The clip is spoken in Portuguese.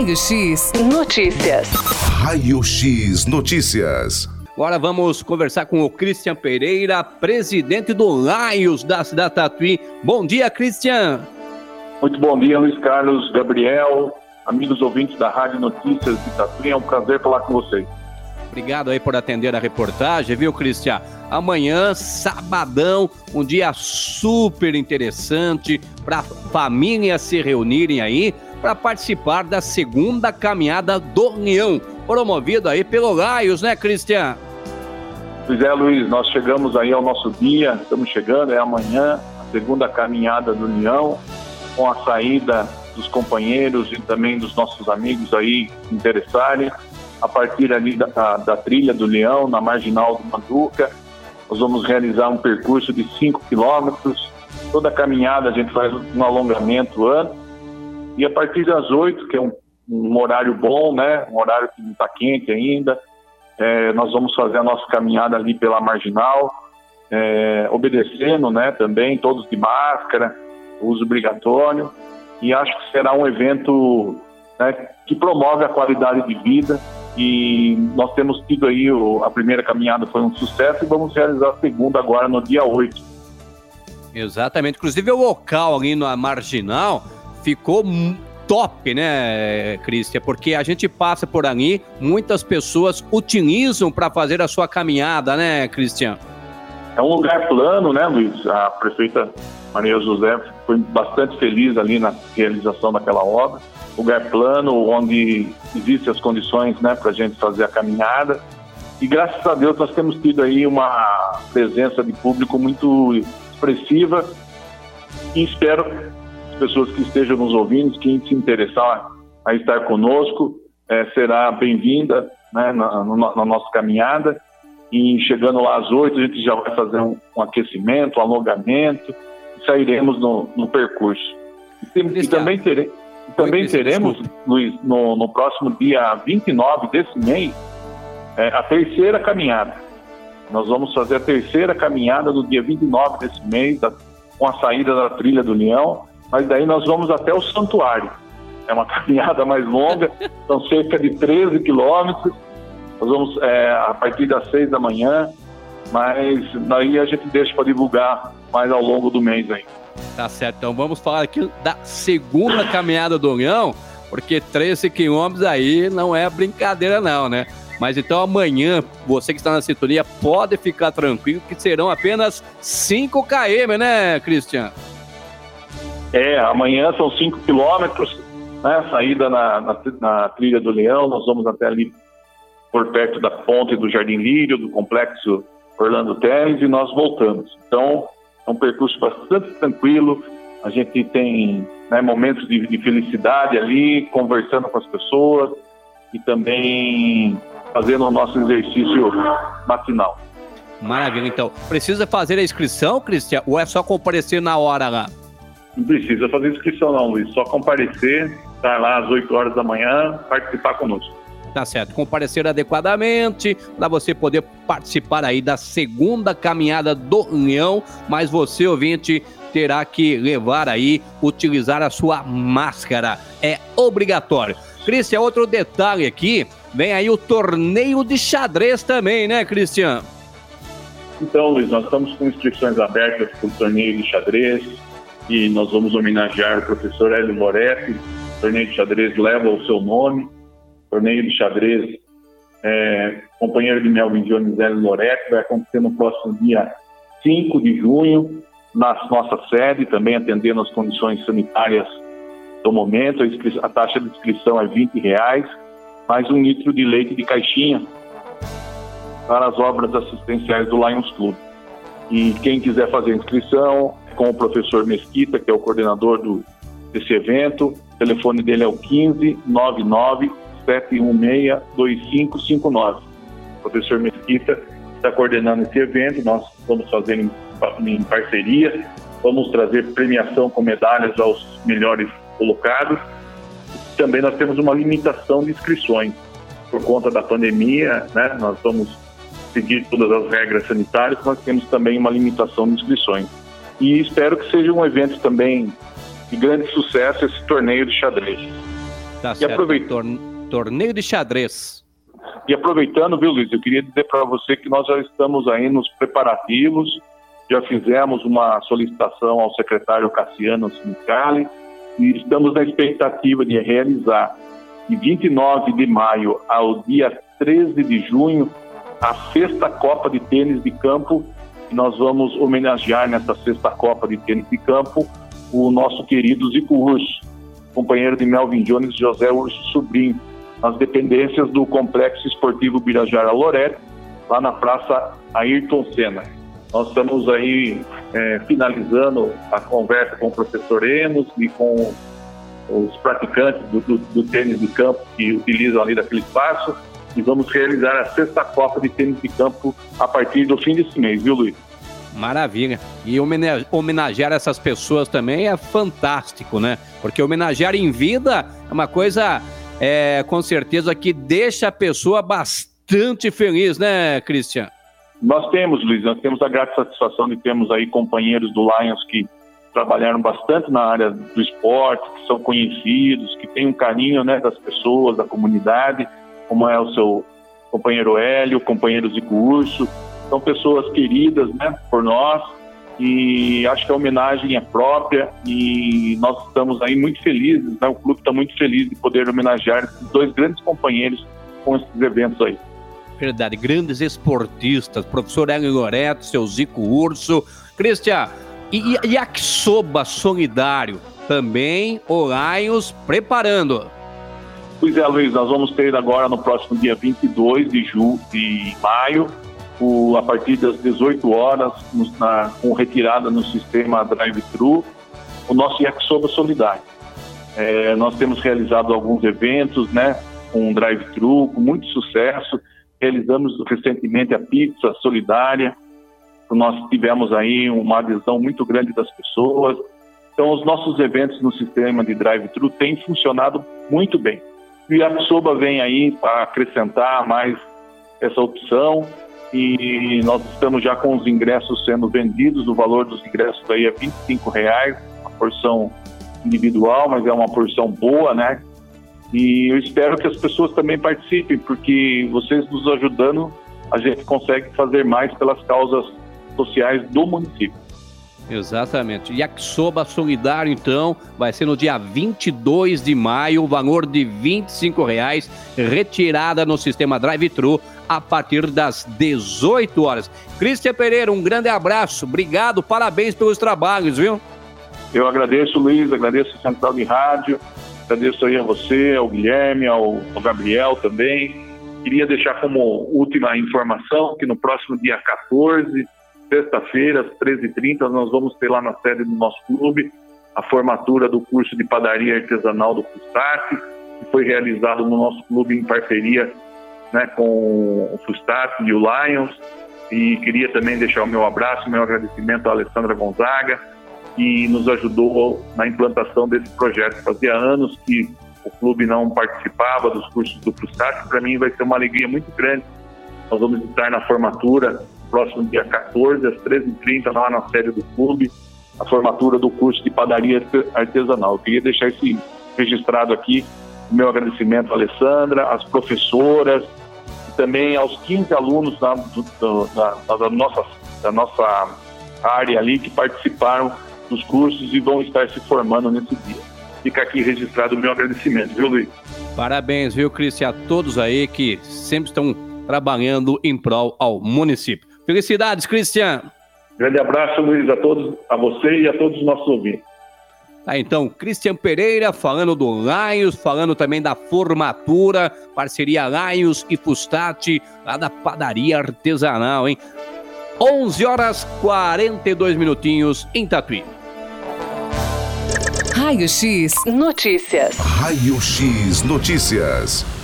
Raio X Notícias. Raio X Notícias. Agora vamos conversar com o Christian Pereira, presidente do Lions da cidade Tatuí. Bom dia, Christian. Muito bom dia, Luiz Carlos, Gabriel, amigos ouvintes da Rádio Notícias de Tatuí. É um prazer falar com vocês. Obrigado aí por atender a reportagem, viu, Cristian? Amanhã, sabadão, um dia super interessante para famílias se reunirem aí para participar da segunda caminhada do União, promovido aí pelo Laios, né, Cristian? Pois é, Luiz, nós chegamos aí ao nosso dia, estamos chegando, é amanhã, a segunda caminhada do União, com a saída dos companheiros e também dos nossos amigos aí interessarem a partir ali da, da, trilha do Leão, na marginal do Manduca. Nós vamos realizar um percurso de 5 quilômetros. Toda a caminhada a gente faz um alongamento antes. E a partir das 8, que é um, um horário bom, né? um horário que não está quente ainda, é, nós vamos fazer a nossa caminhada ali pela marginal, é, obedecendo né, também, todos de máscara, uso obrigatório. E acho que será um evento né, que promove a qualidade de vida e nós temos tido aí, o, a primeira caminhada foi um sucesso e vamos realizar a segunda agora no dia 8. Exatamente. Inclusive o local ali na Marginal ficou top, né, Cristian? Porque a gente passa por ali, muitas pessoas utilizam para fazer a sua caminhada, né, Cristian? É um lugar plano, né, Luiz? A prefeita Maria José foi bastante feliz ali na realização daquela obra lugar plano, onde existem as condições né, para a gente fazer a caminhada. E graças a Deus nós temos tido aí uma presença de público muito expressiva e espero pessoas que estejam nos ouvindo, quem se interessar a estar conosco, é, será bem-vinda né, na, na, nossa caminhada. E chegando lá às oito, a gente já vai fazer um, um aquecimento, um alongamento e sairemos no, no percurso. E, e também teremos também teremos, Luiz, no, no, próximo dia 29 desse mês, é, a terceira caminhada. Nós vamos fazer a terceira caminhada no dia 29 desse mês, da, com a saída da trilha do Leão, mas daí nós vamos até o santuário. É uma caminhada mais longa, são cerca de 13 quilômetros. Nós vamos é, a partir das 6 da manhã, mas daí a gente deixa para divulgar mais ao longo do mês aí. Tá certo, então vamos falar aqui da segunda caminhada do União, porque 13 quilômetros aí não é brincadeira não, né? Mas então amanhã, você que está na sintonia, pode ficar tranquilo que serão apenas 5 km, né, Cristian? É, amanhã são 5 quilômetros, né? Saída na, na, na, trilha do Leão, nós vamos até ali por perto da ponte do Jardim Lírio, do complexo Orlando Teles, e nós voltamos. Então, é um percurso bastante tranquilo. A gente tem né, momentos de, de felicidade ali, conversando com as pessoas e também fazendo o nosso exercício matinal. Maravilha, então. Precisa fazer a inscrição, Cristian, ou é só comparecer na hora lá? Não precisa fazer inscrição não, Luiz. Só comparecer, estar lá às 8 horas da manhã, participar conosco. Tá certo. Comparecer adequadamente para você poder participar aí da segunda caminhada do Leão, mas você, ouvinte, terá que levar aí, utilizar a sua máscara. É obrigatório. Cristian, outro detalhe aqui, vem aí o torneio de xadrez também, né, Cristian? Então, Luiz, nós estamos com inscrições abertas para o torneio de xadrez nós vamos homenagear o professor Hélio Moretti. O torneio de xadrez leva o seu nome torneio de xadrez é, companheiro de Melvin Jones Hélio Loretti, vai acontecer no próximo dia 5 de junho, na nossa sede, também atendendo as condições sanitárias do momento. A, a taxa de inscrição é 20 reais, mais um litro de leite de caixinha para as obras assistenciais do Lions Club. E quem quiser fazer inscrição, com o professor Mesquita, que é o coordenador do, desse evento, o telefone dele é o 15 99 716-2559. O professor Mesquita está coordenando esse evento, nós vamos fazer em, em parceria, vamos trazer premiação com medalhas aos melhores colocados. Também nós temos uma limitação de inscrições por conta da pandemia, né? Nós vamos seguir todas as regras sanitárias, nós temos também uma limitação de inscrições. E espero que seja um evento também de grande sucesso esse torneio de xadrez. Tá certo. Aproveitando... Torneio de xadrez. E aproveitando, viu, Luiz, eu queria dizer para você que nós já estamos aí nos preparativos, já fizemos uma solicitação ao secretário Cassiano Sincali e estamos na expectativa de realizar de 29 de maio ao dia 13 de junho a sexta Copa de Tênis de Campo e nós vamos homenagear nessa sexta Copa de Tênis de Campo o nosso querido Zico Urso, companheiro de Melvin Jones José Urso Sobrinho, nas dependências do Complexo Esportivo Birajara Lorete, lá na Praça Ayrton Senna. Nós estamos aí é, finalizando a conversa com o professor Enos e com os praticantes do, do, do, tênis de campo que utilizam ali daquele espaço e vamos realizar a sexta Copa de Tênis de Campo a partir do fim desse mês, viu, Luiz? Maravilha. E homenagear essas pessoas também é fantástico, né? Porque homenagear em vida é uma coisa, é, com certeza, que deixa a pessoa bastante feliz, né, Cristian? Nós temos, Luiz, nós temos a grata satisfação de termos aí companheiros do Lions que trabalharam bastante na área do esporte, que são conhecidos, que têm um carinho né, das pessoas, da comunidade, como é o seu companheiro Hélio, companheiro Zico Urso, são pessoas queridas né, por nós e acho que a homenagem é própria e nós estamos aí muito felizes, né, o clube está muito feliz de poder homenagear esses dois grandes companheiros com esses eventos aí. Verdade, grandes esportistas, professor Hélio Loreto, seu Zico Urso, Cristian, e, Yakisoba Solidário, também o Lions preparando. Pois é, Luiz, nós vamos ter agora no próximo dia 22 de, julho, de maio, o, a partir das 18 horas, nos, na, com retirada no sistema drive-thru, o nosso Yakisoba Solidário. É, nós temos realizado alguns eventos, né, com drive-thru, com muito sucesso. Realizamos recentemente a pizza solidária, nós tivemos aí uma adesão muito grande das pessoas. Então, os nossos eventos no sistema de drive-thru têm funcionado muito bem. E a Soba vem aí para acrescentar mais essa opção e nós estamos já com os ingressos sendo vendidos, o valor dos ingressos aí é 25 reais, a porção individual, mas é uma porção boa, né? E eu espero que as pessoas também participem, porque vocês nos ajudando, a gente consegue fazer mais pelas causas sociais do município. Exatamente. Yakisoba Solidário, então, vai ser no dia 22 de maio, o valor de R$ 25,00, retirada no sistema drive-thru a partir das 18 horas. Cristian Pereira, um grande abraço, obrigado, parabéns pelos trabalhos, viu? Eu agradeço, Luiz, agradeço a Central de Rádio, agradeço aí a você, ao Guilherme, ao, ao Gabriel também. Queria deixar como última informação que no próximo dia 14 sexta-feira, às 13h30, nós vamos ter lá na sede do nosso clube a formatura do curso de padaria artesanal do Fustat, que foi realizado no nosso clube em parceria né, com o Fustat e o Lions. E queria também deixar o meu abraço, o meu agradecimento à Alessandra Gonzaga, que nos ajudou na implantação desse projeto. Fazia anos que o clube não participava dos cursos do Fustat, para mim vai ser uma alegria muito grande. Nós vamos estar na formatura próximo dia 14, às 13h30, lá na sede do clube, a formatura do curso de padaria artesanal. Eu queria deixar isso registrado aqui, meu agradecimento à Alessandra, às professoras, e também aos 15 alunos da, do, da, da, nossa, da nossa área ali que participaram dos cursos e vão estar se formando nesse dia. Fica aqui registrado o meu agradecimento, viu, Luiz? Parabéns, viu, Cris, e a todos aí que sempre estão trabalhando em prol ao município. Felicidades, Cristian. Grande abraço, Luiz, a todos, a você e a todos os nossos ouvintes. Tá, então, Cristian Pereira falando do Lions, falando também da formatura, parceria Lions e Fustat, lá da padaria artesanal, hein? 11 horas 42 minutinhos em Tatuí. Raio X Notícias. Raio X Notícias.